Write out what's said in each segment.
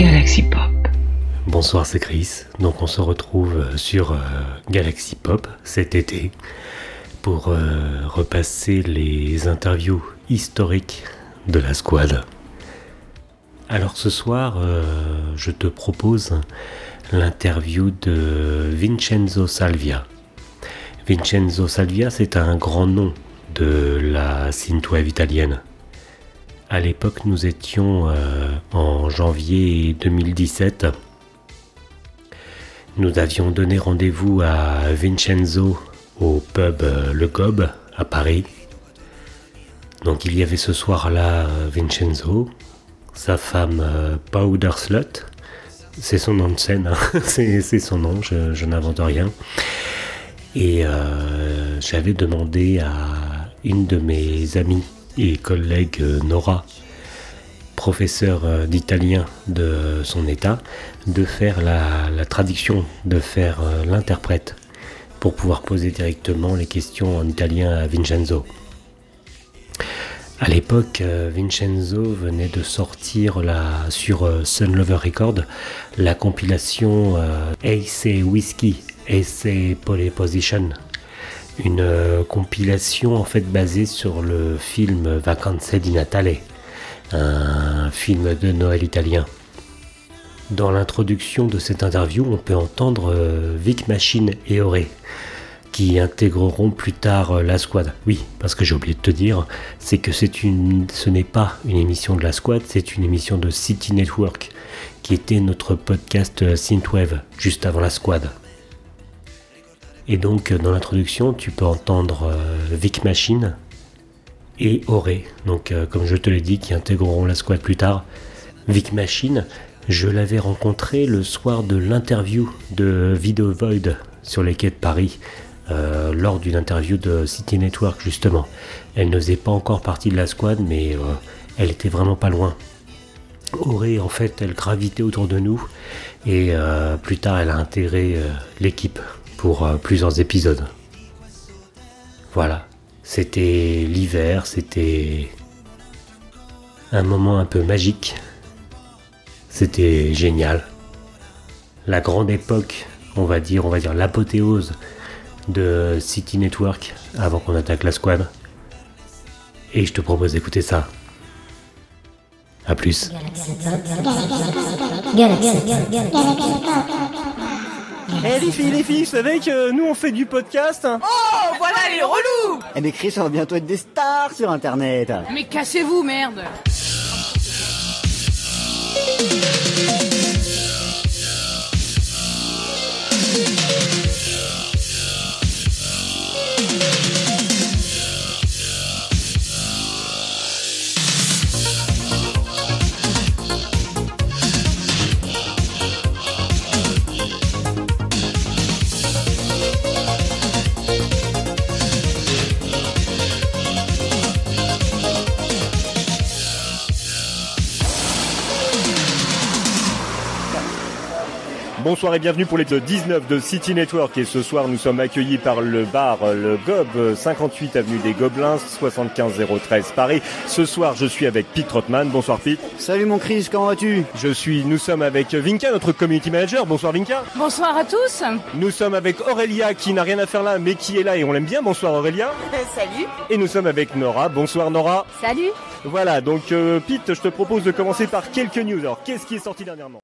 Galaxy Pop. Bonsoir, c'est Chris. Donc on se retrouve sur euh, Galaxy Pop cet été pour euh, repasser les interviews historiques de la squad. Alors ce soir, euh, je te propose l'interview de Vincenzo Salvia. Vincenzo Salvia, c'est un grand nom de la synthwave italienne. À l'époque, nous étions euh, en janvier 2017. Nous avions donné rendez-vous à Vincenzo au pub euh, Le Gob à Paris. Donc il y avait ce soir-là Vincenzo, sa femme euh, Powder Slut, c'est son nom de scène, hein. c'est son nom, je, n'invente rien. Et euh, j'avais demandé à une de mes amies et collègue euh, Nora, professeure euh, d'italien de son état, de faire la, traduction, de faire euh, l'interprète pour pouvoir poser directement les questions en italien à Vincenzo. À l'époque, Vincenzo venait de sortir la, sur Sun Lover Record la compilation Ace Whiskey, Ace Pole Position, une euh, compilation en fait basée sur le film Vacanze di Natale, un film de Noël italien. Dans l'introduction de cette interview, on peut entendre euh, Vic Machine et Auré qui intégreront plus tard euh, la squad. Oui, parce que j'ai oublié de te dire, c'est que ce n'est pas une émission de la squad, c'est une émission de City Network, qui était notre podcast Synthwave juste avant la squad. Et donc, euh, dans l'introduction, tu peux entendre euh, Vic Machine et Auré, donc euh, comme je te l'ai dit, qui intégreront la squad plus tard. Vic Machine, je l'avais rencontré le soir de l'interview de Video Void sur les quais de Paris, lors d'une interview de City Network justement. Elle ne faisait pas encore partie de la squad, mais elle était vraiment pas loin. Auré, en fait, elle gravitait autour de nous et plus tard, elle a intégré l'équipe pour euh, plusieurs épisodes. Voilà, c'était l'hiver, c'était un moment un peu magique. C'était génial. La grande époque, on va dire, on va dire l'apothéose de City Network avant qu'on attaque la squad. Et je te propose d'écouter ça. A plus. Eh les filles, les filles, vous savez que nous on fait du podcast. Hein Oh, voilà les relous. Eh mais Chris, on va bientôt être des stars sur Internet. Mais cassez-vous, merde Bonsoir et bienvenue pour les 19 de City Network et ce soir nous sommes accueillis par le bar euh, Le Gob, euh, 58 avenue des Gobelins, 75013 Paris. Ce soir je suis avec Pete Trotman. Bonsoir Pete. Salut mon Chris, comment vas-tu Je suis, nous sommes avec Vinka, notre community manager. Bonsoir Vinka. Bonsoir à tous Nous sommes avec Aurélia qui n'a rien à faire là mais qui est là et on l'aime bien. Bonsoir Aurélia. Salut Et nous sommes avec Nora. Bonsoir Nora. Salut Voilà, donc euh, Pete, je te propose de commencer par quelques news. Alors, qu'est-ce qui est sorti dernièrement?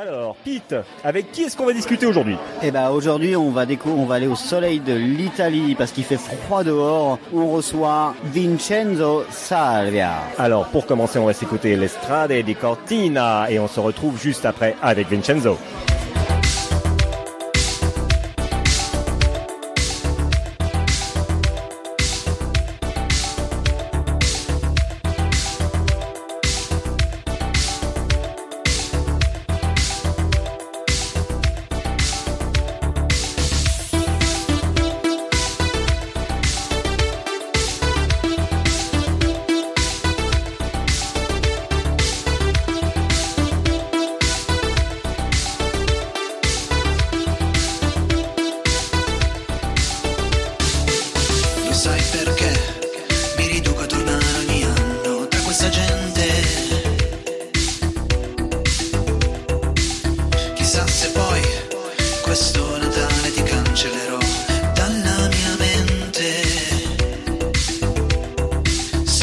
Alors, Pete, avec qui est-ce qu'on va discuter aujourd'hui? Eh ben aujourd'hui on va décou- on va aller au soleil de l'Italie parce qu'il fait froid dehors. On reçoit Vincenzo Salvia. Alors, pour commencer, on va s'écouter l'Estrade di Cortina et on se retrouve juste après avec Vincenzo.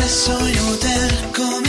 soy un hotel con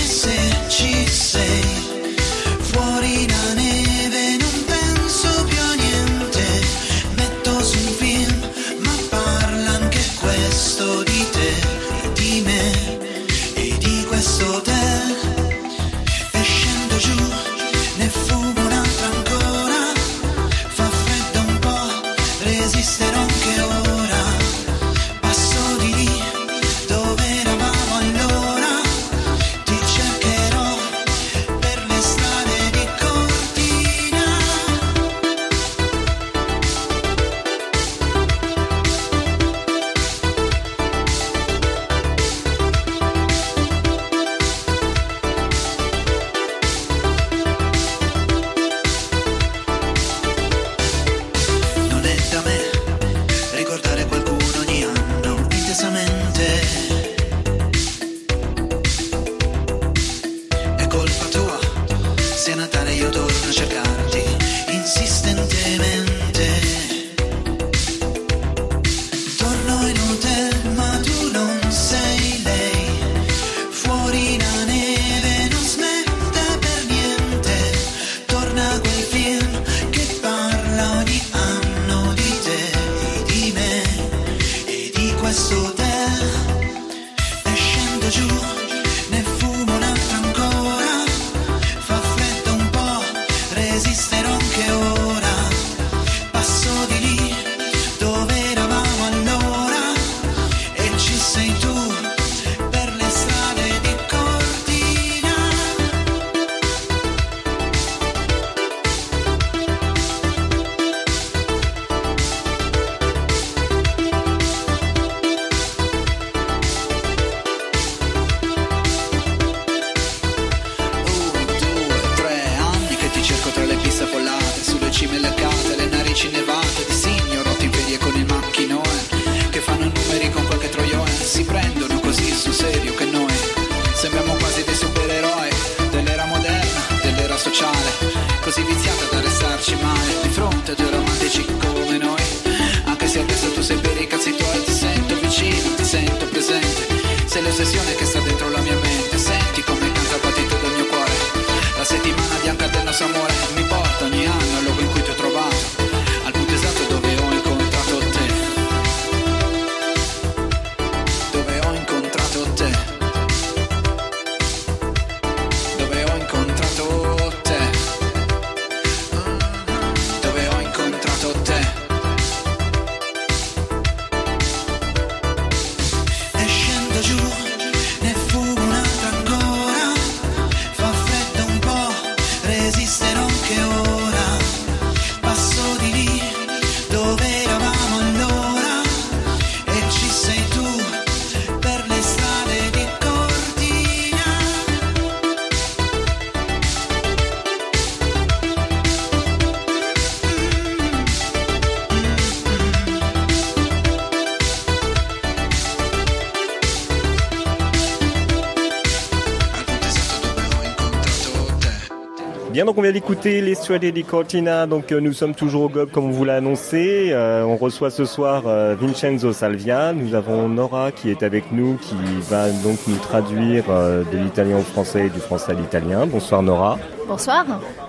Bien, donc on vient d'écouter les Suede di Cortina. Donc euh, nous sommes toujours au GOB comme on vous l'a annoncé. Euh, on reçoit ce soir euh, Vincenzo Salvia. Nous avons Nora qui est avec nous, qui va donc nous traduire euh, de l'italien au français et du français à l'italien. Bonsoir Nora. Bonsoir.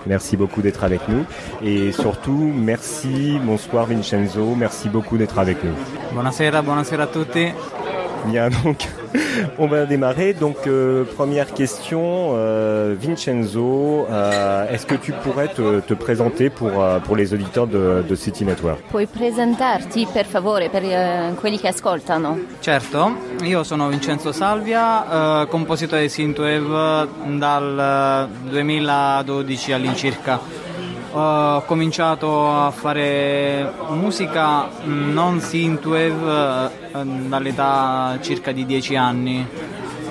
Merci beaucoup d'être avec nous. Et surtout, merci, bonsoir Vincenzo. Merci beaucoup d'être avec nous. Buonasera, buonasera a tutti. Bien, donc on va démarrer. Donc euh, première question, euh, Vincenzo, euh, est-ce que tu pourrais te, te présenter pour, euh, pour les auditeurs de, de City Network? Puoi presentarti per favore per eh, quelli che ascoltano? Certo, io sono Vincenzo Salvia, eh, compositore di Synthwave dal eh, 2012 all'incirca. Ho cominciato a fare musica non synthwave eh, dall'età circa di 10 anni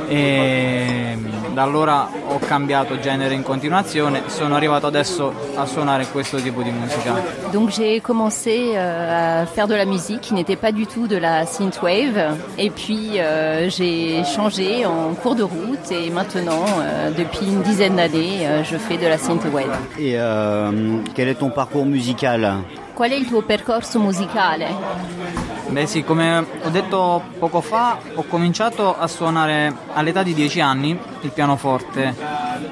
e da allora ho cambiato genere in continuazione, sono arrivato adesso a suonare questo tipo di musica. Donc j'ai commencé euh, à faire de la musique qui n'était pas du tout de la synthwave et puis euh, j'ai changé en cours de route et maintenant euh, depuis une dizaine d'années euh, je fais de la synthwave. Et euh, quel est ton parcours musical? Qual è il tuo percorso musicale? Beh sì, come ho detto poco fa, ho cominciato a suonare all'età di 10 anni il pianoforte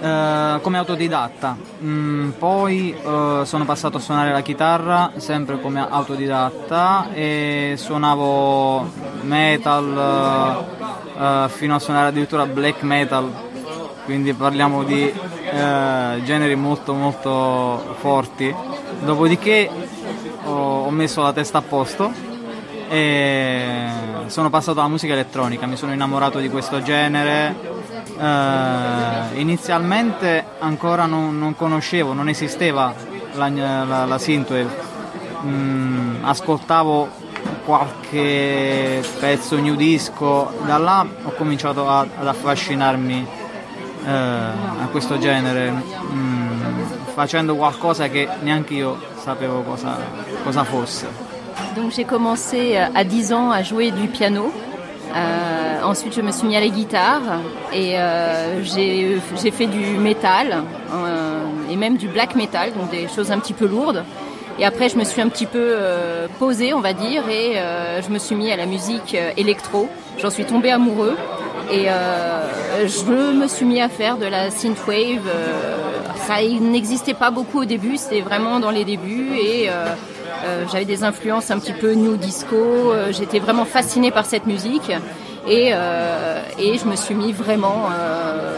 eh, come autodidatta. Mm, poi eh, sono passato a suonare la chitarra sempre come autodidatta e suonavo metal eh, fino a suonare addirittura black metal, quindi parliamo di eh, generi molto molto forti. Dopodiché ho, messo la testa a posto e sono passato alla musica elettronica, mi sono innamorato di questo genere. Uh, inizialmente ancora non, non, conoscevo, non esisteva la, la, la synthwave, mm, ascoltavo qualche pezzo new disco, da là ho cominciato a, ad affascinarmi uh, a questo genere, mm, facendo qualcosa che neanche io sapevo cosa, cosa fosse. Donc j'ai commencé euh, à 10 ans à jouer du piano. Euh, ensuite, je me suis mis à la guitare et euh, j'ai fait du métal et même du black metal, donc des choses un petit peu lourdes. Et après, je me suis un petit peu posée, on va dire, et je me suis mis à la musique électro. J'en suis tombée amoureux et je me suis mis à faire de la synthwave. ça n'existait pas beaucoup au début, c'était vraiment dans les débuts et euh, j'avais des influences un petit peu new disco. Euh, j'étais vraiment fascinée par cette musique. Et, euh, et, je me suis mis vraiment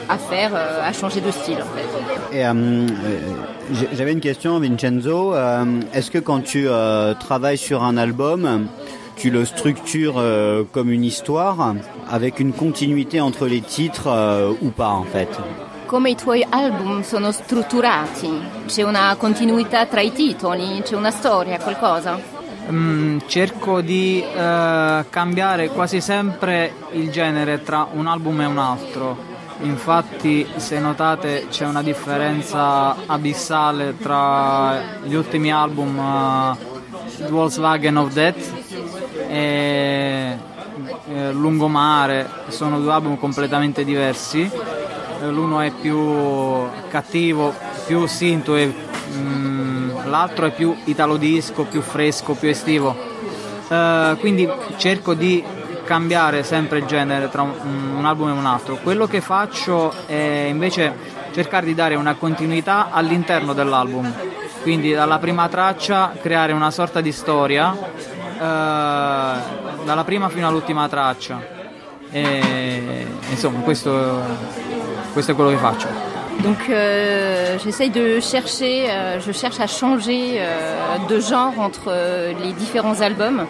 à faire, à changer de style en fait. J'avais une question, Vincenzo. Est-ce que quand tu travailles sur un album, tu le structures comme une histoire avec une continuité entre les titres ou pas en fait come i tuoi album sono strutturati? C'è una continuità tra i titoli? C'è una storia, qualcosa? Mm, cerco di eh, cambiare quasi sempre il genere tra un album e un altro. Infatti, se notate, c'è una differenza abissale tra gli ultimi album uh, Volkswagen of Death e eh, Lungomare, sono due album completamente diversi eh, l'uno è più cattivo, più sinto e mm, l'altro è più italo disco, più fresco, più estivo. Uh, quindi cerco di cambiare sempre il genere tra un, album e un altro. Quello che faccio è invece cercare di dare una continuità all'interno dell'album, quindi dalla prima traccia creare una sorta di storia, dalla prima fino all'ultima traccia. E, insomma, questo questo è quello che faccio. Donc euh, j'essaye de chercher, euh, je cherche à changer euh, de genre entre euh, les différents albums.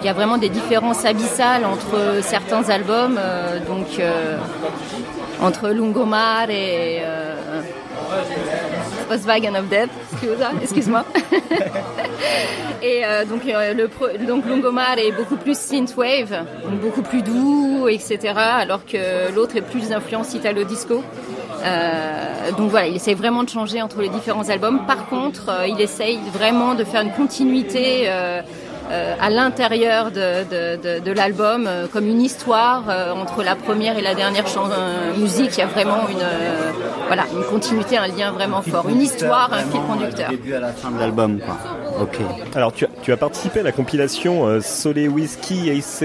Il y a vraiment des différences abyssales entre certains albums, euh, donc euh, entre Lungomar et Volkswagen of Death, excuse-moi. et donc, le, donc Lungomar est beaucoup plus synthwave, beaucoup plus doux, etc. Alors que l'autre est plus d'influence italo-disco. Euh, donc voilà, il essaye vraiment de changer entre les différents albums. Par contre, euh, il essaye vraiment de faire une continuité euh, euh à l'intérieur de, de, de, de l'album, euh, comme une histoire euh, entre la première et la dernière musique. Il y a vraiment une, voilà, une continuité, un lien vraiment fort, une histoire, un fil conducteur. À la fin de l'album, quoi. Ok. Alors tu as, tu as participé à la compilation Sole Whisky Ace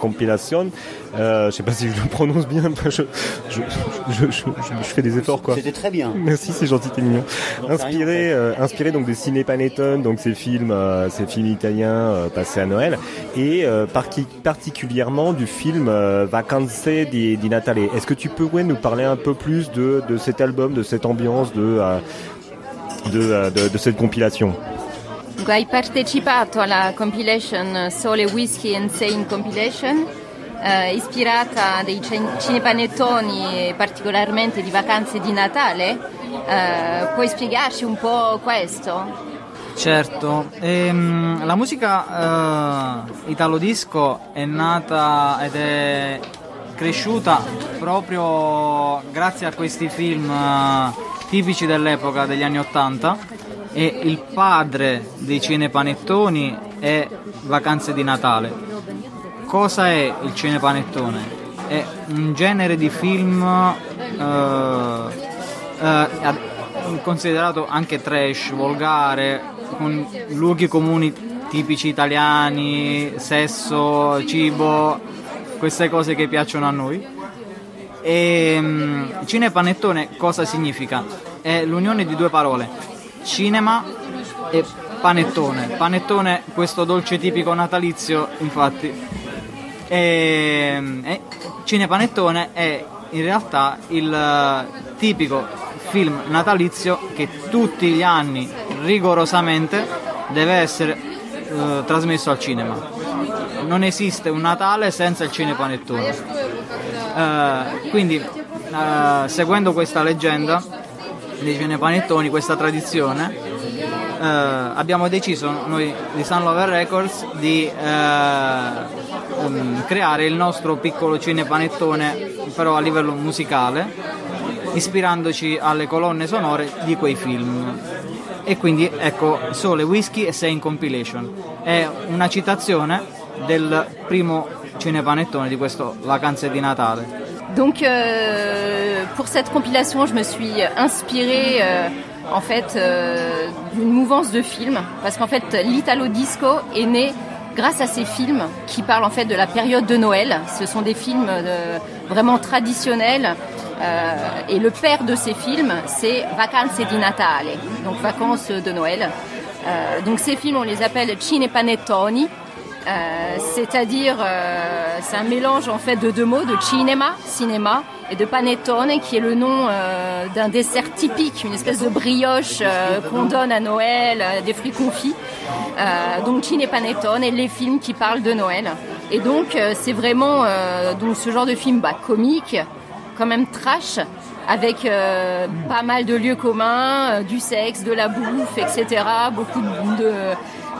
Compilation. Euh, je sais pas si je le prononce bien. Je, je, je, je fais des efforts quoi. C'était très bien. Merci, c'est gentil, t'es mignon. Inspiré, euh, inspiré donc des ciné Panettone, donc ces films, euh, ces films italiens euh, passés à Noël, et euh, particulièrement du film Vacanze di, di Natale. Est-ce que tu peux ouais, nous parler un peu plus de, de cet album, de cette ambiance, de, de, de, de cette compilation? Hai partecipato alla compilation Sole Whisky and Sane Compilation eh, ispirata a dei cinepanettoni particolarmente di vacanze di Natale. Eh, puoi spiegarci un po' questo? Certo, ehm, la musica eh, italo disco è nata ed è cresciuta proprio grazie a questi film eh, tipici dell'epoca degli anni Ottanta e il padre dei cinepanettoni è Vacanze di Natale cosa è il cinepanettone? È un genere di film eh, eh, considerato anche trash, volgare, con luoghi comuni tipici italiani, sesso, cibo, queste cose che piacciono a noi. E um, cinepanettone cosa significa? È l'unione di due parole, cinema e panettone. Panettone, questo dolce tipico natalizio, infatti. E, e cinepanettone è in realtà il tipico film natalizio che tutti gli anni rigorosamente deve essere eh, trasmesso al cinema. Non esiste un Natale senza il cinepanettone. Eh, quindi, eh, seguendo questa leggenda dei cinepanettoni, questa tradizione, eh, abbiamo deciso noi di Sun Lover Records di um, creare il nostro piccolo cinepanettone però a livello musicale ispirandoci alle colonne sonore di quei film. E quindi ecco Sole, Whisky e Sei in Compilation. È una citazione del primo cinepanettone di questo Vacanze di Natale. Donc euh, pour cette compilation, je me suis inspirée euh, en fait euh, d'une mouvance de films parce qu'en fait l'Italo Disco est né grâce à ces films qui parlent en fait de la période de Noël. Ce sont des films euh, vraiment traditionnels euh, et le père de ces films, c'est Vacanze di Natale, donc vacances de Noël. Euh, donc ces films, on les appelle cinepanettoni, euh, c'est-à-dire euh, c'est un mélange en fait de deux mots, de cinema, cinéma, et de panettone, qui est le nom euh, d'un dessert typique, une espèce de brioche qu'on donne à Noël, des fruits confits. donc cinepanettone, et les films qui parlent de Noël. Et donc c'est vraiment donc ce genre de film bah, comique, quand même trash avec pas mal de lieux communs, du sexe, de la bouffe, etc. Beaucoup de,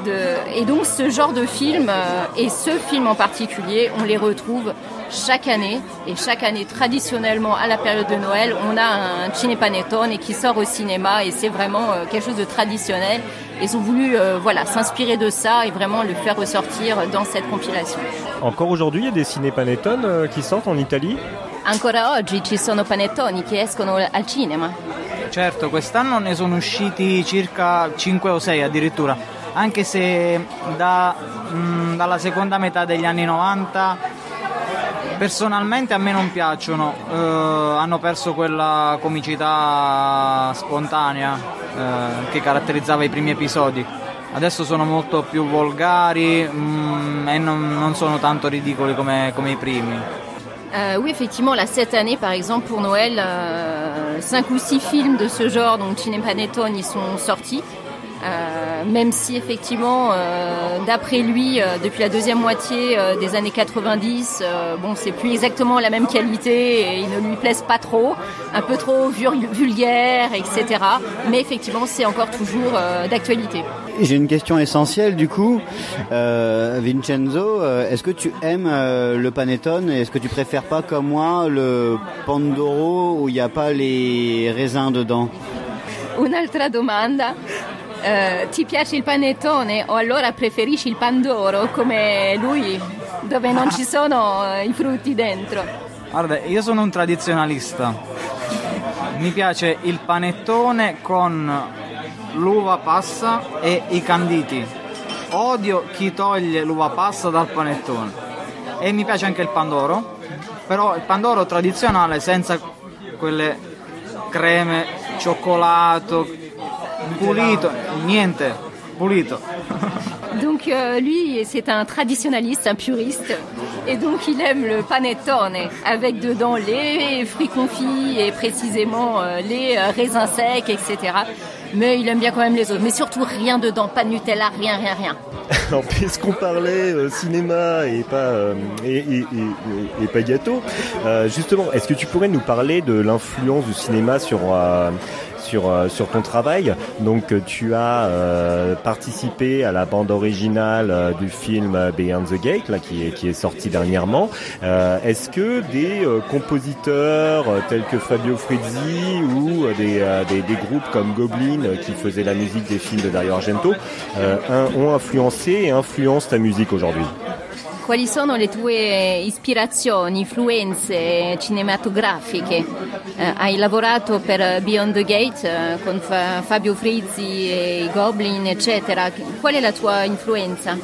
de... et donc ce genre de film euh, et ce film en particulier, on les retrouve chaque année et chaque année traditionnellement à la période de Noël, on a un cinepanettone qui sort au cinéma et c'est vraiment quelque chose de traditionnel. Ils ont voulu voilà s'inspirer de ça et vraiment le faire ressortir dans cette compilation. Encore aujourd'hui, il y a des cinépanettones qui sortent en Italie? Ancora oggi ci sono panettoni che escono al cinema? Certo, quest'anno ne sono usciti circa 5 o 6 addirittura, anche se da, mh, mm, dalla seconda metà degli anni 90 personalmente a me non piacciono, eh, hanno perso quella comicità spontanea eh, che caratterizzava i primi episodi. Adesso sono molto più volgari mm, e non, non, sono tanto ridicoli come, come i primi. Euh, oui, effectivement, là, cette année, par exemple, pour Noël, euh, cinq ou six films de ce genre, donc Cinepanettone, ils sont sortis. Euh, même si effectivement, euh, d'après lui, euh, depuis la deuxième moitié des années 90, bon, c'est plus exactement la même qualité et ils ne lui plaisent pas trop, un peu trop vulgaire, etc. Mais effectivement, c'est encore toujours d'actualité. J'ai une question essentielle du coup, Vincenzo, est-ce que tu aimes le panettone et est-ce que tu préfères pas comme moi le pandoro où il n'y a pas les raisins dedans? Un'altra domanda. Eh, ti piace il panettone o allora preferisci il pandoro come lui dove non ci sono eh, i frutti dentro? Guarda, io sono un tradizionalista. Mi piace il panettone con l'uva passa e i canditi. Odio chi toglie l'uva passa dal panettone. E mi piace anche il pandoro, però il pandoro tradizionale senza quelle creme, cioccolato, pulito, niente, pulito. Donc euh, lui, c'est un traditionnaliste, un puriste, et donc il aime le panettone avec dedans les fruits confits et précisément euh, les euh, raisins secs, etc. Mais il aime bien quand même les autres, mais surtout rien dedans, pas de Nutella, rien, rien, rien. Alors puisqu'on parlait cinéma et pas et, et, et, pas gâteau, justement, est-ce que tu pourrais nous parler de l'influence du cinéma sur sur, euh, sur ton travail. Donc tu as euh, participé à la bande originale euh, du film Beyond the Gate, là, qui est, sorti dernièrement. Est-ce que des compositeurs tels que Fabio Frizzi ou des, groupes comme Goblin qui faisaient la musique des films de Dario Argento ont influencé et influencent ta musique aujourd'hui? Quali sono le tue ispirazioni, influenze cinematografiche? Eh, hai lavorato per Beyond the Gate eh, con Fa- Fabio Frizzi e i Goblin, eccetera. Qual è la tua influenza?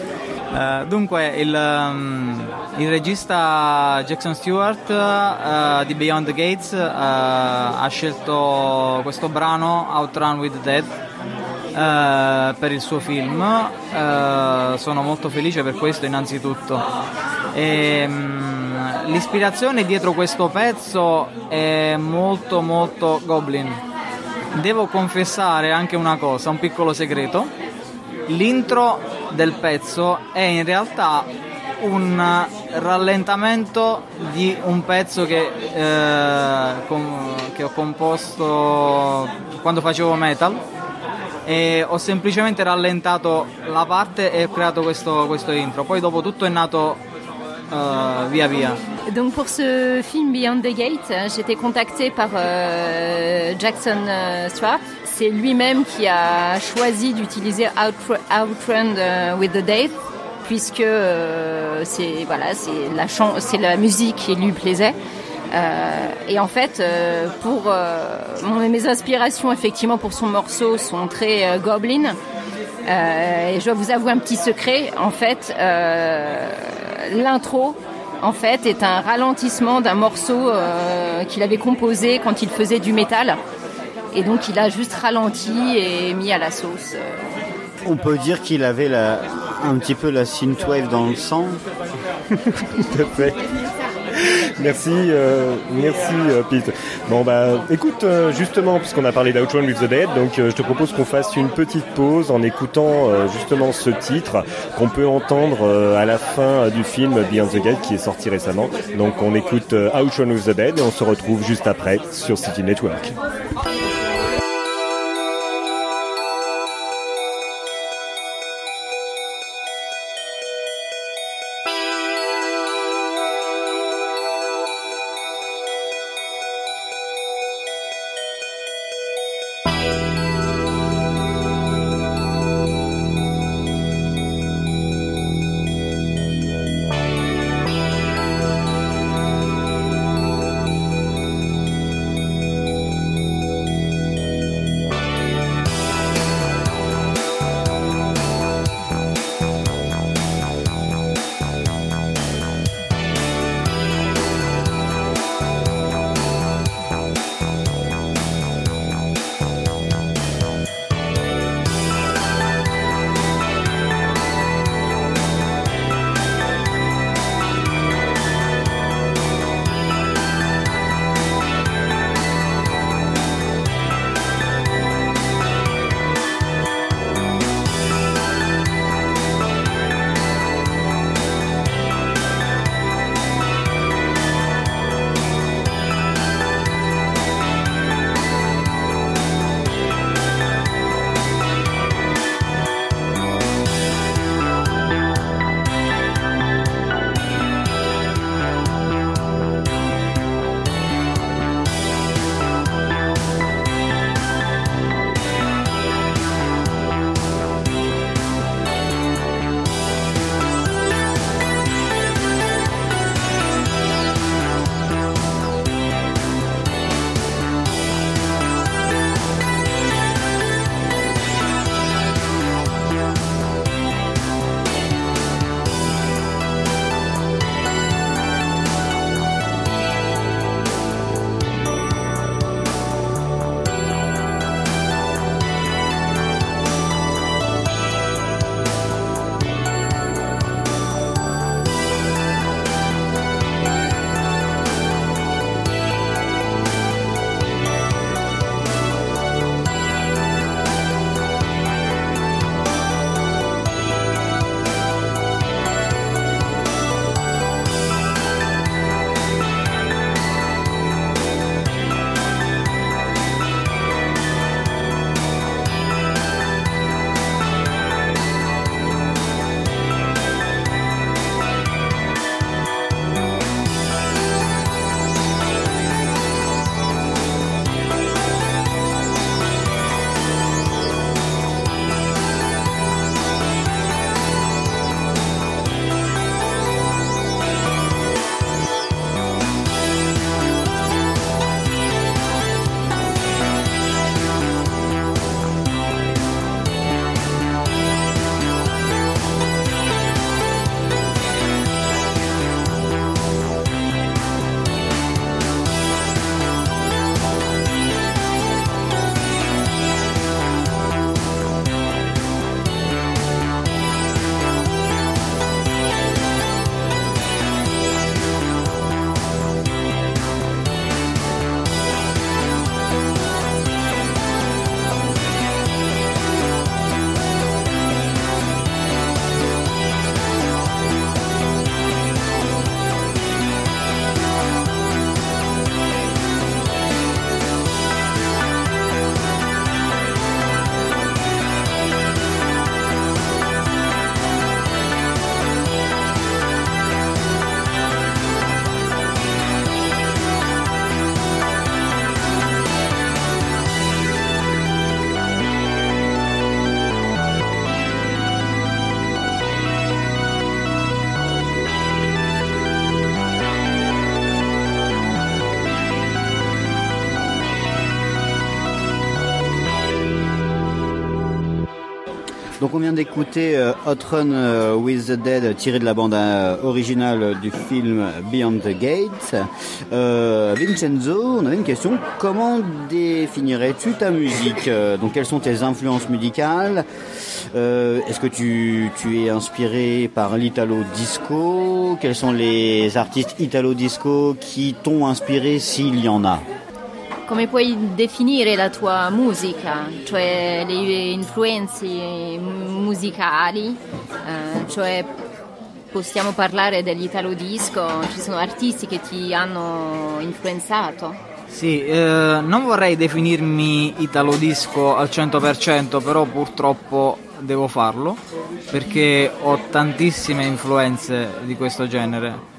Uh, dunque, il, um, il, regista Jackson Stewart uh, di Beyond the Gates uh, ha scelto questo brano Outrun with the Dead per il suo film. sono molto felice per questo innanzitutto. E, um, l'ispirazione dietro questo pezzo è molto molto Goblin. Devo confessare anche una cosa, un piccolo segreto. L'intro del pezzo è in realtà un rallentamento di un pezzo che, eh, com- che ho composto quando facevo metal e ho semplicemente rallentato la parte e ho creato questo, questo intro. Poi dopo tutto è nato uh, via via. Pour ce film Beyond the Gate, j'étais contacté par euh, Jackson euh, Stewart. C'est lui-même qui a choisi d'utiliser Outrun euh, with the Death puisque c'est la musique qui lui plaisait. Euh, et en fait, euh, pour euh, mes inspirations effectivement pour son morceau sont très Goblin. et je dois vous avouer un petit secret. En fait, l'intro en fait est un ralentissement d'un morceau qu'il avait composé quand il faisait du métal. Et donc il a juste ralenti et mis à la sauce. On peut dire qu'il avait un petit peu la synthwave dans le sang. Tout à fait. Merci, euh, merci euh, Pete. Bon bah écoute euh, justement puisqu'on a parlé d'Outrun with the Dead, donc je te propose qu'on fasse une petite pause en écoutant justement ce titre qu'on peut entendre à la fin du film Beyond the Gate qui est sorti récemment. Donc on écoute Outrun with the Dead et on se retrouve juste après sur City Network. On vient d'écouter euh, Hot Run euh, with the Dead tiré de la bande euh, originale du film Beyond the Gates. Euh, Vincenzo, on avait une question. Comment définirais-tu ta musique? Donc quelles sont tes influences musicales? Est-ce que tu, tu es inspiré par l'italo disco? Quels sont les artistes italo disco qui t'ont inspiré s'il y en a? Come puoi definire la tua musica, cioè le influenze musicali, eh, cioè possiamo parlare dell'italo disco, ci sono artisti che ti hanno influenzato? Sì, eh, non vorrei definirmi italo disco al 100%, però purtroppo devo farlo perché ho tantissime influenze di questo genere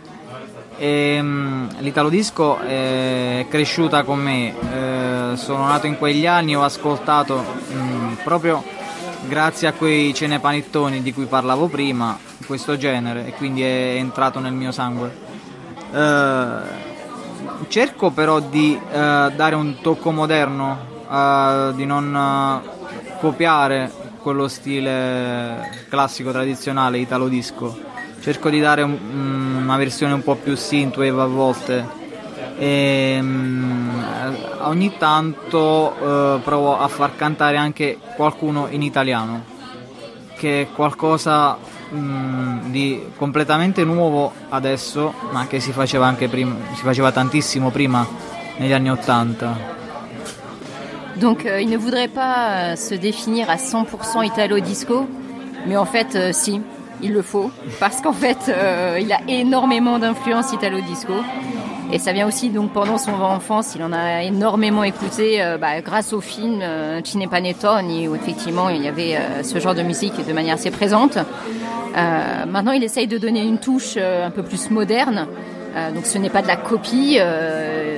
e, um, L'Italo Disco è cresciuta con me, eh, sono nato in quegli anni, ho ascoltato um, proprio grazie a quei cenepanettoni di cui parlavo prima, questo genere e quindi è entrato nel mio sangue. Eh, cerco però di eh, dare un tocco moderno, eh, di non eh, copiare quello stile classico tradizionale italo disco cerco di dare un, mm, una versione un po' più synthwave a volte. E um, ogni tanto uh, provo a far cantare anche qualcuno in italiano che è qualcosa um, di completamente nuovo adesso ma che si faceva anche prima si faceva tantissimo prima negli anni 80 Donc euh, il ne voudrait pas euh, se définir à 100% italo disco, mais en fait euh, si, il le faut, parce qu'en fait, euh, il a énormément d'influence italo-disco. Et ça vient aussi, donc pendant son enfance, il en a énormément écouté euh, bah, grâce au film euh, Cinepanettone, où effectivement il y avait euh, ce genre de musique de manière assez présente. Maintenant, il essaye de donner une touche un peu plus moderne. donc ce n'est pas de la copie,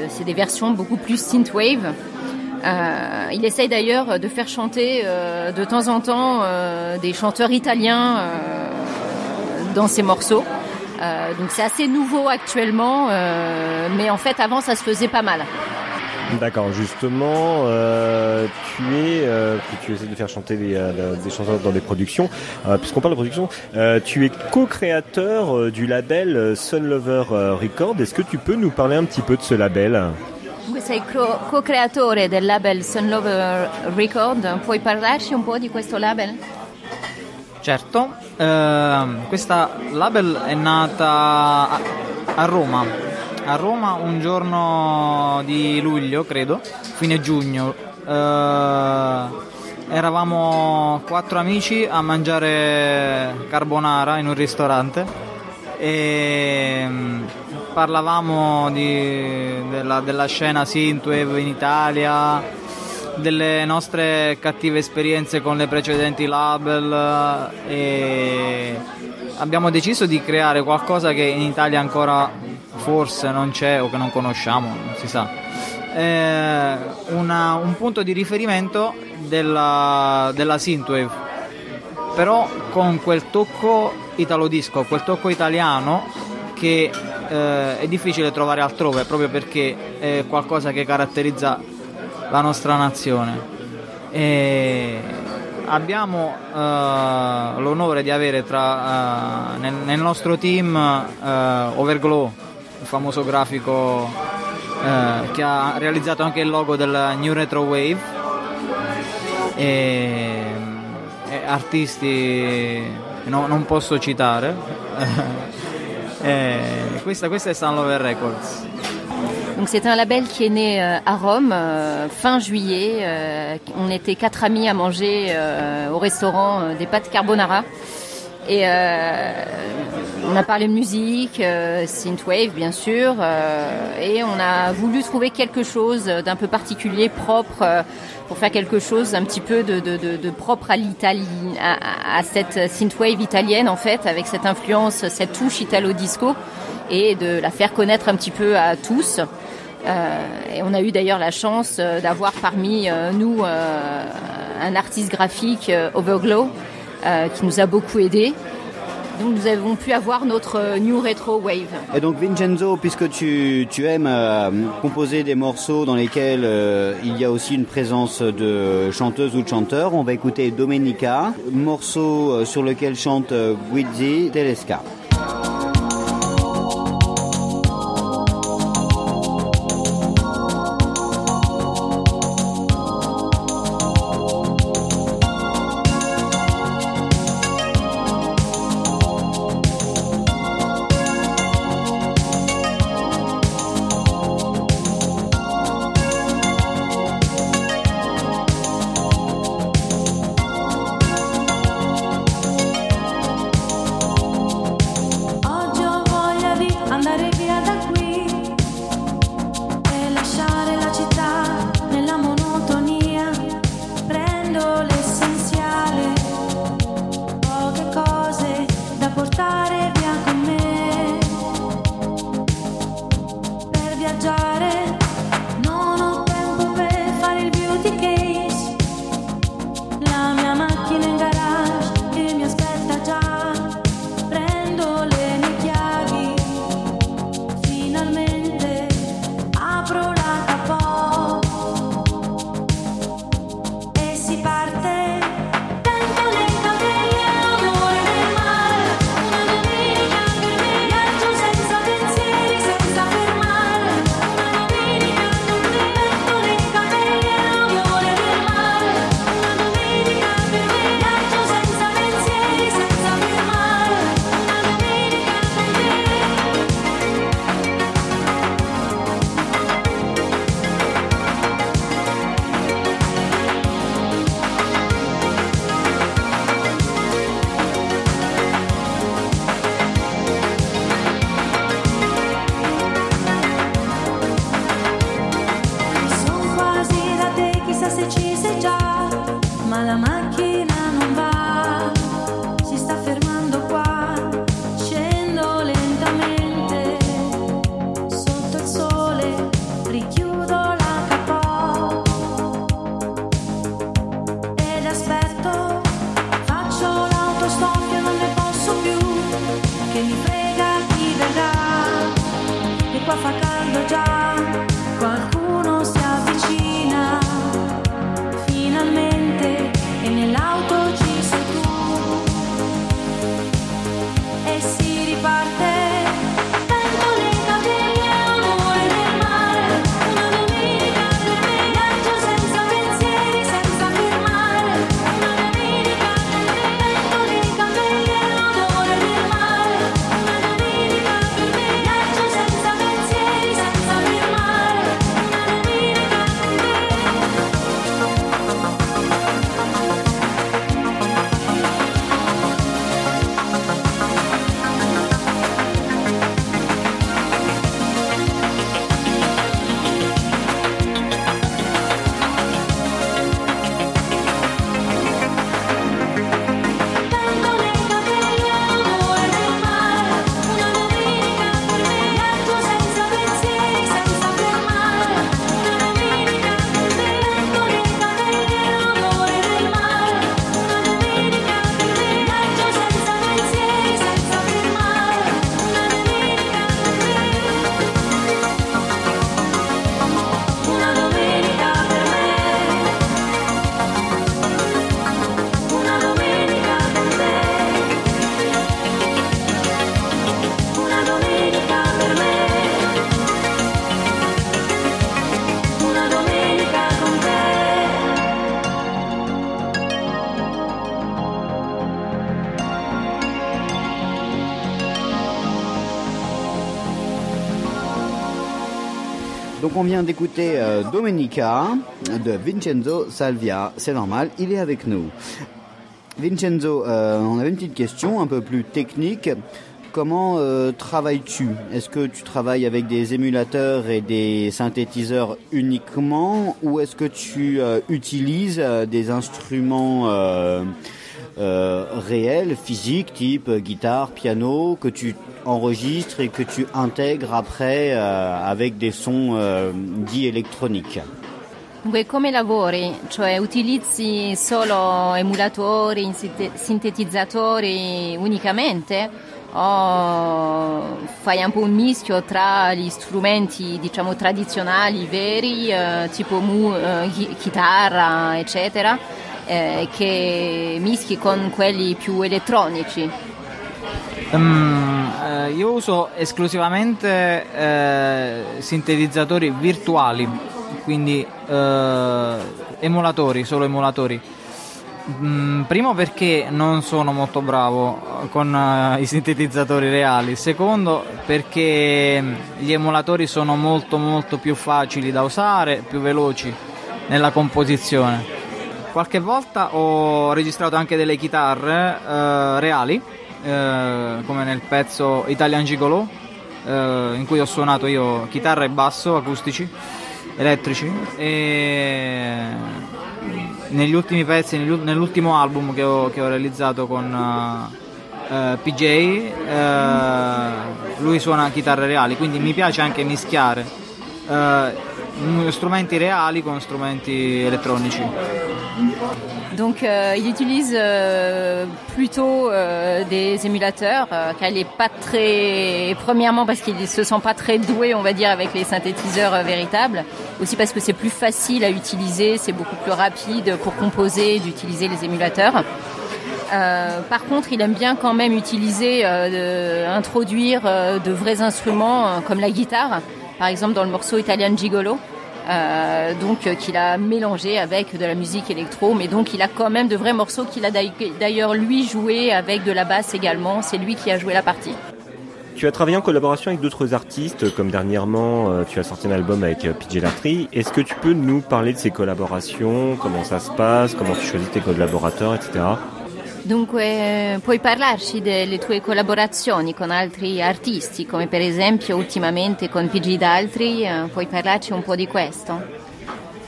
c'est des versions beaucoup plus synthwave. Euh, il essaye d'ailleurs de faire chanter euh, de temps en temps euh, des chanteurs italiens dans ses morceaux. donc c'est assez nouveau actuellement, mais en fait avant ça se faisait pas mal. D'accord, justement, euh, tu es, euh, tu essaies de faire chanter des, euh, des chanteurs dans des productions. Puisqu'on parle de production, tu es co-créateur du label Sun Lover Record. Est-ce que tu peux nous parler un petit peu de ce label? Sei co-creatore del label Sun Lover Record, puoi parlarci un po' di questo label? Certo, eh, questa label è nata a, a, Roma, a Roma un giorno di luglio credo, fine giugno. Eh, eravamo quattro amici a mangiare carbonara in un ristorante e parlavamo di, della, della, scena synthwave in Italia, delle nostre cattive esperienze con le precedenti label e abbiamo deciso di creare qualcosa che in Italia ancora forse non c'è o che non conosciamo, non si sa. Eh, una, un punto di riferimento della, della synthwave, però con quel tocco italo disco, quel tocco italiano che eh, è difficile trovare altrove proprio perché è qualcosa che caratterizza la nostra nazione. E abbiamo eh, l'onore di avere tra, eh, nel, nel, nostro team eh, Overglow, il famoso grafico eh, che ha realizzato anche il logo del New Retro Wave. E, e artisti no, non posso citare Eh. Donc c'est un label qui est né euh, à Rome euh, fin juillet. Euh, on était quatre amis à manger au restaurant des pâtes carbonara. Et on a parlé de musique, synthwave bien sûr, et on a voulu trouver quelque chose d'un peu particulier, propre, pour faire quelque chose un petit peu de, propre à l'Italie, à, cette synthwave italienne en fait, avec cette influence, cette touche italo-disco, et de la faire connaître un petit peu à tous. Euh, et on a eu d'ailleurs la chance euh, d'avoir parmi euh, nous un artiste graphique, Overglow, qui nous a beaucoup aidé. Nous avons pu avoir notre New Retro Wave. Et donc Vincenzo, puisque tu, tu aimes euh, composer des morceaux dans lesquels euh, il y a aussi une présence de chanteuse ou de chanteur, on va écouter Domenica, morceau euh, sur lequel chante Guizzi Telesca. On vient d'écouter euh, Domenica de Vincenzo Salvia. C'est normal, il est avec nous. Vincenzo, euh, on avait une petite question un peu plus technique. Comment euh, travailles-tu? Est-ce que tu travailles avec des émulateurs et des synthétiseurs uniquement ou est-ce que tu utilises des instruments réels, physiques, type guitare, piano, que tu enregistres et que tu intègres après euh, avec des sons euh, dits électroniques Dunque, come lavori? Cioè utilizzi solo emulatori, sintetizzatori unicamente? O fai un po' un mischio tra gli strumenti diciamo tradizionali veri, eh, tipo mu, eh, chitarra, eccetera, eh, che mischi con quelli più elettronici? Um, io uso esclusivamente eh, sintetizzatori virtuali, quindi eh, emulatori, solo emulatori. Mm, primo perché non sono molto bravo con uh, i sintetizzatori reali, secondo perché gli emulatori sono molto molto più facili da usare, più veloci nella composizione. Qualche volta ho registrato anche delle chitarre uh, reali, uh, come nel pezzo Italian Gigolo, in cui ho suonato io chitarra e basso acustici elettrici e negli ultimi pezzi, nell'ultimo album che ho, che ho realizzato con uh, uh, PJ, uh, lui suona chitarre reali, quindi mi piace anche mischiare strumenti réels con strumenti électroniques. Donc euh, il utilise euh, plutôt euh, des émulateurs car il pas très premièrement parce qu'il se sent pas très doué on va dire avec les synthétiseurs véritables. Aussi parce que c'est plus facile à utiliser c'est beaucoup plus rapide pour composer d'utiliser les émulateurs. Par contre, il aime bien quand même utiliser, introduire de vrais instruments comme la guitare, par exemple dans le morceau Italian Gigolo. Euh, donc euh, qu'il a mélangé avec de la musique électro, mais donc il a quand même de vrais morceaux qu'il a d'ailleurs lui joué avec de la basse également. C'est lui qui a joué la partie. Tu as travaillé en collaboration avec d'autres artistes, comme dernièrement euh, tu as sorti un album avec PJ Lartry. Est-ce que tu peux nous parler de ces collaborations, comment ça se passe, comment tu choisis tes collaborateurs, etc. Dunque, puoi parlarci delle tue collaborazioni con altri artisti, come per esempio ultimamente con PG Daltri, puoi parlarci un po' di questo?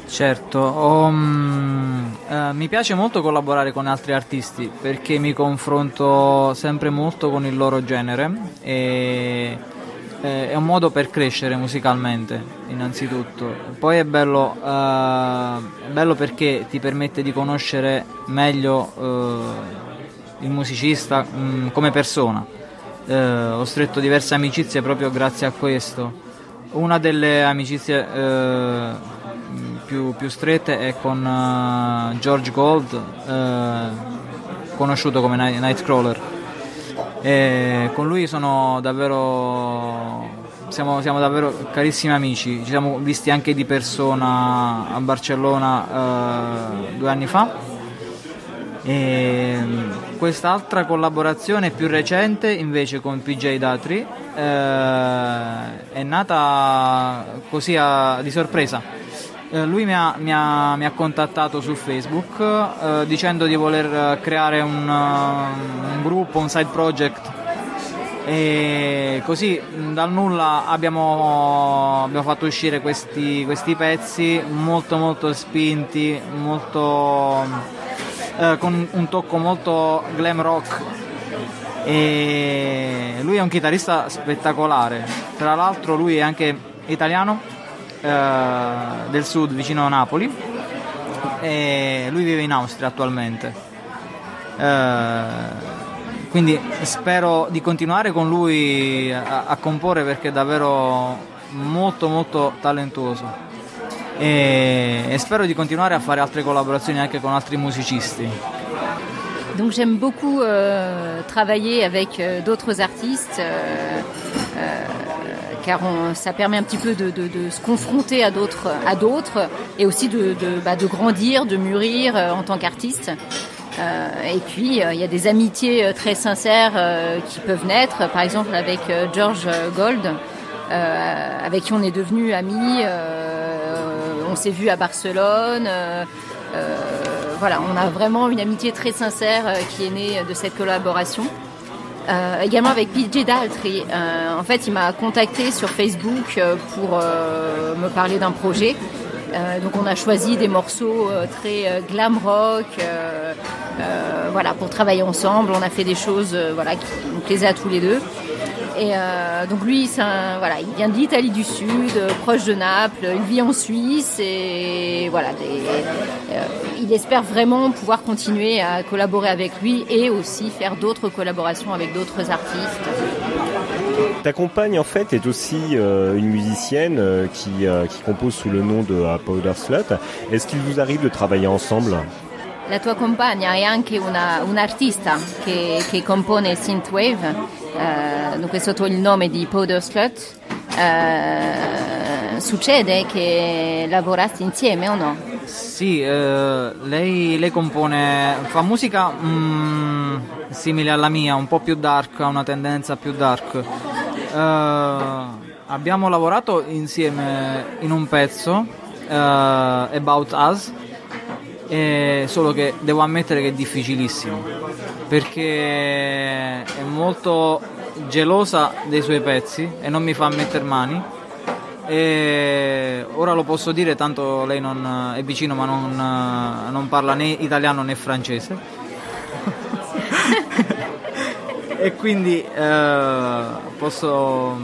Certo, um, eh, mi piace molto collaborare con altri artisti perché mi confronto sempre molto con il loro genere e eh, è un modo per crescere musicalmente innanzitutto. Poi è bello, eh, bello perché ti permette di conoscere meglio eh, il musicista mh, mm, come persona. Eh, ho stretto diverse amicizie proprio grazie a questo. Una delle amicizie eh, più, più, strette è con uh, George Gold, eh, conosciuto come Nightcrawler. E con lui sono davvero siamo, siamo, davvero carissimi amici, ci siamo visti anche di persona a Barcellona eh, due anni fa e ehm, quest'altra collaborazione più recente invece con PJ Datri eh, è nata così a, di sorpresa. Eh, lui mi ha, mi, ha, mi ha, contattato su Facebook eh, dicendo di voler creare un, un, gruppo, un side project. E così dal nulla abbiamo, abbiamo fatto uscire questi, questi pezzi molto molto spinti, molto eh, con un tocco molto glam rock. E lui è un chitarrista spettacolare. Tra l'altro lui è anche italiano eh, del sud vicino a Napoli. E lui vive in Austria attualmente. Eh, quindi spero di continuare con lui a, a comporre perché è davvero molto molto talentuoso. Et j'espère de continuer à faire d'autres collaborations avec d'autres musiciens. Donc j'aime beaucoup euh, travailler avec euh, d'autres artistes euh, car ça permet un petit peu de, se confronter à d'autres, et aussi de, bah, grandir, de mûrir en tant qu'artiste. et puis il y a des amitiés très sincères qui peuvent naître, par exemple avec George Gold, avec qui on est devenus amis on s'est vu à Barcelone. Euh, euh, voilà, on a vraiment une amitié très sincère euh, qui est née de cette collaboration. Également avec PJ Daltry. en fait, il m'a contacté sur Facebook pour me parler d'un projet. donc on a choisi des morceaux très glam rock, voilà, pour travailler ensemble. On a fait des choses, voilà, qui nous plaisaient à tous les deux. Et euh, donc lui, un, voilà, il vient de l'Italie du Sud, euh, proche de Naples. Il vit en Suisse et voilà, euh, il espère vraiment pouvoir continuer à collaborer avec lui et aussi faire d'autres collaborations avec d'autres artistes. Ta compagne en fait est aussi euh, une musicienne qui, qui compose sous le nom de Powder Slut. Est-ce qu'il vous arrive de travailler ensemble? La tua compagna è anche una, un'artista che, che compone synthwave, eh, dunque sotto il nome di Powder Slut. Eh, succede che lavorate insieme o no? Sì, eh, lei, lei, compone, fa musica mm, simile alla mia, un po' più dark, ha una tendenza più dark. Eh, abbiamo lavorato insieme in un pezzo, eh, About Us, solo che devo ammettere che è difficilissimo, perché è molto gelosa dei suoi pezzi e non mi fa mettere mani. E ora lo posso dire tanto lei non, è vicino ma non, non parla né italiano né francese. E quindi eh, posso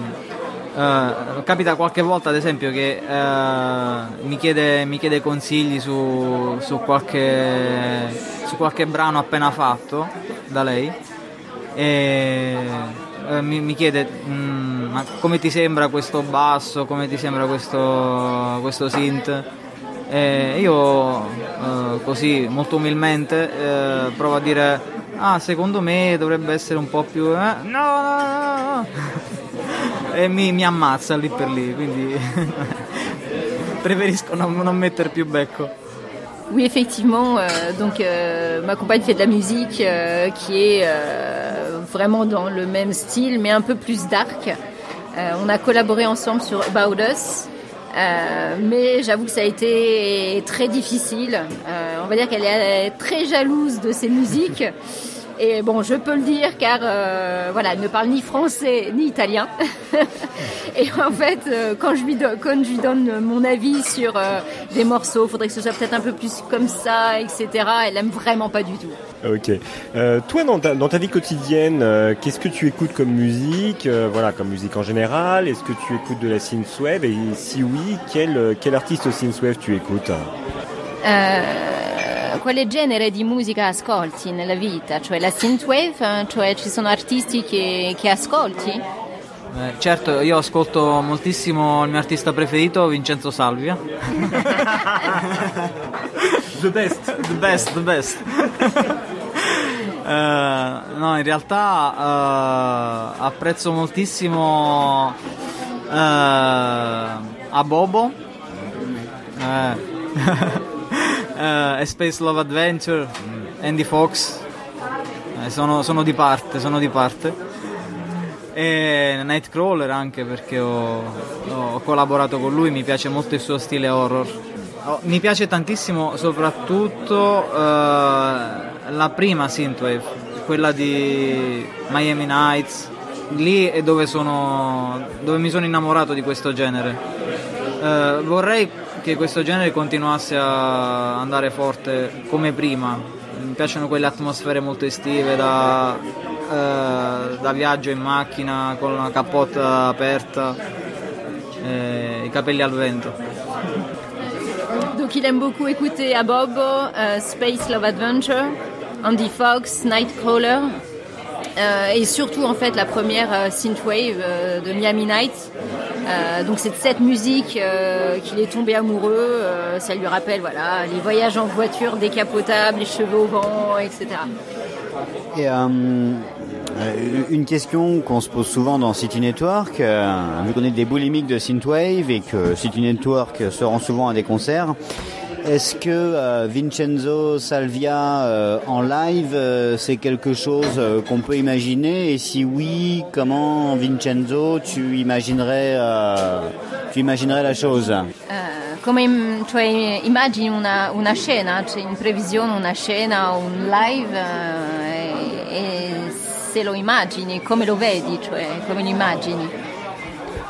eh, capita qualche volta ad esempio che eh, mi, chiede, mi, chiede, consigli su, su, qualche, su qualche brano appena fatto da lei e eh, mi, mi, chiede mm, ma come ti sembra questo basso, come ti sembra questo, questo synth e io così molto umilmente provo a dire ah secondo me dovrebbe essere un po' più eh, no no, no. E mi, mi, ammazza lì per lì quindi preferisco non, non mettere più becco Oui, effectivement. Euh, donc, euh, ma compagne fait de la musique euh, qui est vraiment dans le même style, mais un peu plus dark. On a collaboré ensemble sur About Us. mais j'avoue que ça a été très difficile. on va dire qu'elle est très jalouse de ses musiques. Et bon, je peux le dire car euh, voilà, elle ne parle ni français ni italien. et en fait, euh, quand, je lui quand je lui donne mon avis sur euh, des morceaux, il faudrait que ce soit peut-être un peu plus comme ça, etc. Elle aime vraiment pas du tout. Ok. Toi, dans ta, dans ta, vie quotidienne, qu'est-ce que tu écoutes comme musique Voilà, comme musique en général? Est-ce que tu écoutes de la synthwave? Et si oui, quel, quel artiste synthwave tu écoutes? Quale genere di musica ascolti nella vita? Cioè la synthwave? Cioè ci sono artisti che, che ascolti? Eh, certo, io ascolto moltissimo il mio artista preferito, Vincenzo Salvia. the best, the best, the best. Uh, no, in realtà uh, apprezzo moltissimo uh, a Bobo. uh, Space Love Adventure, Andy Fox, eh, sono, sono, di parte, sono di parte. E Nightcrawler anche perché ho, ho, collaborato con lui, mi piace molto il suo stile horror. Oh, mi piace tantissimo soprattutto uh, la prima synthwave, quella di Miami Nights. Lì è dove, sono, dove mi sono innamorato di questo genere. Uh, vorrei che questo genere continuasse a andare forte come prima. Mi piacciono quelle atmosfere molto estive da, eh, da viaggio in macchina con la cappotta aperta e i capelli al vento. Donc il aime beaucoup écouter à uh, Space Love Adventure, Andy Fox, Nightcrawler. Euh, et surtout en fait la première euh, synthwave euh, de Miami Nights. Euh, donc c'est de cette musique qu'il est tombé amoureux. ça lui rappelle voilà les voyages en voiture décapotables, les cheveux au vent, etc. Et une question qu'on se pose souvent dans City Network, vu qu'on est des boulimiques de synthwave et que City Network se rend souvent à des concerts, est-ce que euh, Vincenzo Salvia euh, en live, euh, c'est quelque chose qu'on peut imaginer? Et si oui, comment Vincenzo tu imaginerais, tu imaginerais la chose? Come cioè, immagini una, una scena, cioè in previsione una scena, un live e, e, se lo immagini, come lo vedi, cioè come lo immagini?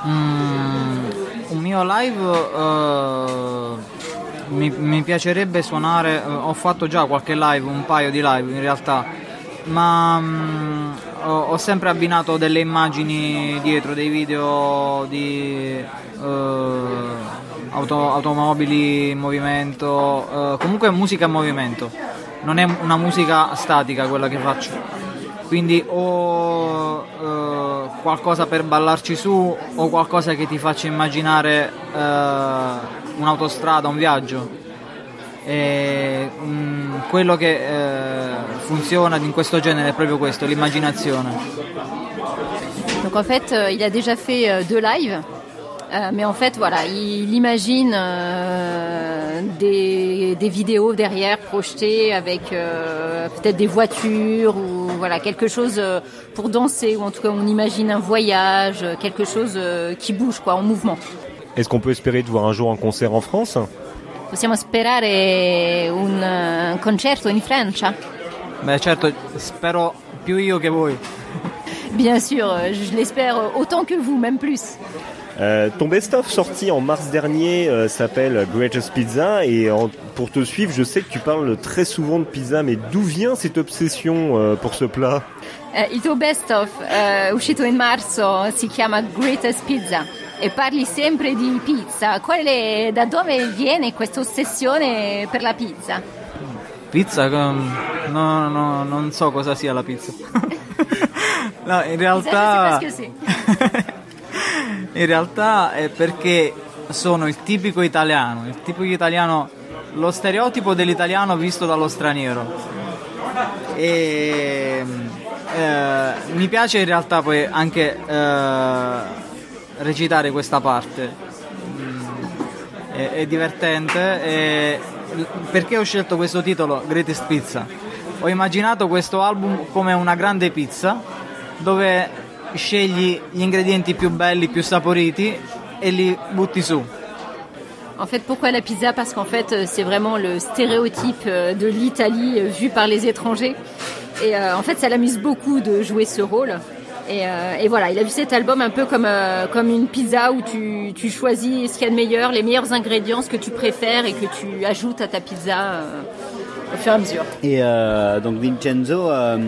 Mm, un mio live uh, mi, mi, piacerebbe suonare, eh, ho fatto già qualche live, un paio di live in realtà, ma mm, ho, ho sempre abbinato delle immagini dietro, dei video di eh, auto- automobili in movimento, eh, comunque musica in movimento, non è una musica statica quella che faccio. Quindi o eh, qualcosa per ballarci su o qualcosa che ti faccia immaginare un'autostrada, un viaggio. E, eh, funziona in questo genere è proprio questo, l'immaginazione. Donc en fait, euh, il a déjà fait euh, deux lives, euh, mais en fait, voilà, il imagine des, des vidéos derrière projetées avec peut-être des voitures ou voilà quelque chose pour danser ou en tout cas on imagine un voyage, quelque chose qui bouge quoi, en mouvement. Est-ce qu'on peut espérer te voir un jour en concert en France? Possiamo sperare un eh, concerto in Francia Beh certo, spero più io che voi. Bien sûr, je l'espère autant que vous, même plus. Euh, ton best-of sorti en mars dernier euh, s'appelle Greatest Pizza et en- pour te suivre, je sais que tu parles très souvent de pizza, mais d'où vient cette obsession euh, pour ce plat? Eh, il tuo best of eh, uscito in marzo si chiama Greatest Pizza e parli sempre di pizza. Quale, da dove viene questa ossessione per la pizza? Pizza? No, no, non so cosa sia la pizza. no, in realtà... In realtà è perché sono il tipico italiano, il tipico italiano, lo stereotipo dell'italiano visto dallo straniero. E eh, mi piace in realtà poi anche eh, recitare questa parte. Mm, È, è divertente. l- perché ho scelto questo titolo, Greatest Pizza? Ho immaginato questo album come una grande pizza dove scegli gli ingredienti più belli, più saporiti e li butti su. En fait, pourquoi la pizza Parce qu'en fait, euh, c'est vraiment le stéréotype euh, de l'Italie euh, vu par les étrangers. Et euh, en fait, ça l'amuse beaucoup de jouer ce rôle. Et, euh, et voilà, il a vu cet album un peu comme, euh, comme une pizza où tu, tu choisis ce qu'il y a de meilleur, les meilleurs ingrédients, ce que tu préfères et que tu ajoutes à ta pizza euh, au fur et à mesure. Et euh, donc Vincenzo, euh,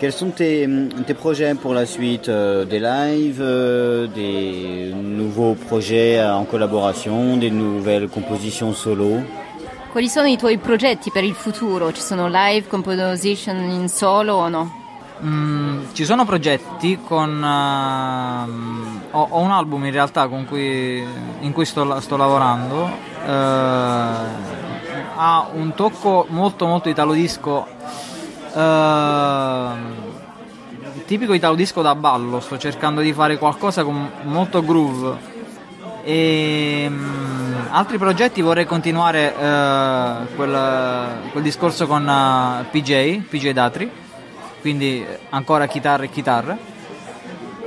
quels sont tes, tes projets pour la suite euh, Des lives, euh, des nouveaux projets en collaboration, des nouvelles compositions solo? Quali sono i tuoi progetti per il futuro? Ci sono live, composition in solo o no? Mm, ci sono progetti con... ehm, ho, ho un album in realtà cui, in cui sto, sto lavorando. eh, ha un tocco molto molto italo disco. tipico italo disco da ballo. Sto cercando di fare qualcosa con molto groove. E mm, altri progetti vorrei continuare eh, quel, quel discorso con eh, PJ, PJ Datri quindi ancora chitarre e chitarre.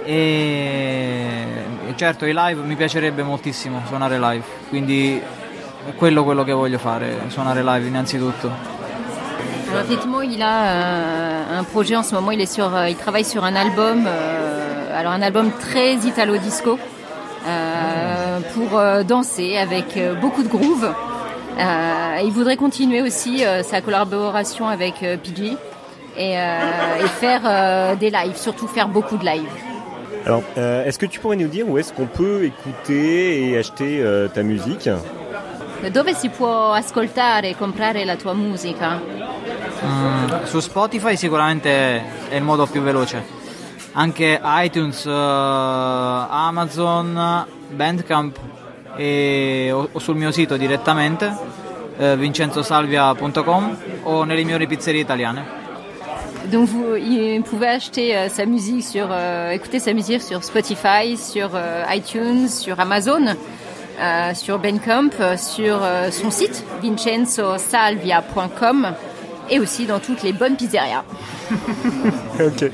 E e certo i live mi piacerebbe moltissimo suonare live, quindi è quello quello che voglio fare, suonare live innanzitutto. Alors, effectivement, il a euh, un projet en ce moment. Il euh, il travaille sur un album, euh, alors un album très italo disco euh, pour danser avec beaucoup de groove. Il voudrait continuer aussi sa collaboration avec PG et, euh, et faire euh, des lives, surtout faire beaucoup de lives. Alors, euh, est-ce que tu pourrais nous dire où est-ce qu'on peut écouter et acheter euh, ta musique Dove si può ascoltare e comprare la tua musica? Mm, su Spotify sicuramente è il modo più veloce. Anche iTunes, eh, Amazon, Bandcamp e, o, o sul mio sito direttamente, eh, vincenzosalvia.com o nelle migliori pizzerie italiane. Donc vous, il pouvait acheter euh, sa musique sur, euh, écouter sa musique sur Spotify, sur euh, iTunes, sur Amazon, sur Bandcamp, sur son site vincenzosalvia.com et aussi dans toutes les bonnes pizzerias. Ok.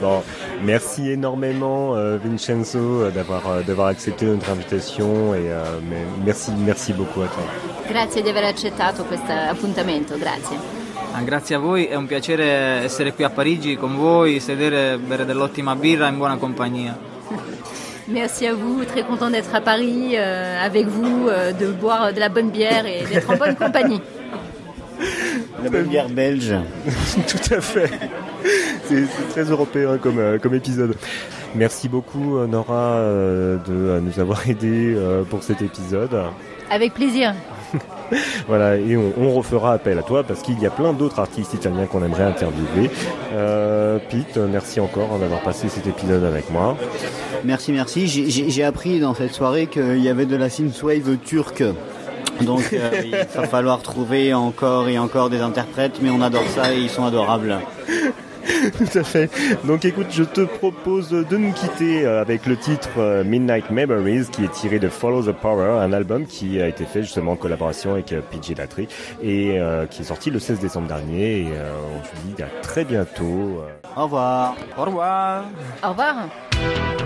Bon, merci énormément Vincenzo d'avoir d'avoir accepté notre invitation et mais merci merci beaucoup à toi. Grazie di aver accettato questo appuntamento, grazie. Ah, Grazie a voi, è un piacere essere qui a Parigi con voi, sedere, bere dell'ottima birra in buona compagnia. Merci à vous, très content d'être à Paris euh, avec vous, euh, de boire de la bonne bière et d'être en bonne compagnie. La bonne bière belge. Tout à fait. c'est très européen comme, euh, comme épisode. Merci beaucoup Nora de nous avoir aidés pour cet épisode. Avec plaisir. voilà, et on, refera appel à toi parce qu'il y a plein d'autres artistes italiens qu'on aimerait interviewer. Euh, Pete, merci encore hein, d'avoir passé cet épisode avec moi. Merci, merci. J'ai appris dans cette soirée qu'il y avait de la synthwave turque. Donc euh, il va falloir trouver encore et encore des interprètes, mais on adore ça et ils sont adorables. Tout à fait. Donc écoute, je te propose de nous quitter euh, avec le titre euh, Midnight Memories qui est tiré de Follow the Power, un album qui a été fait justement en collaboration avec PJ Latry et qui est sorti le 16 décembre dernier. Et on se dit à très bientôt. Au revoir. Au revoir. Au revoir.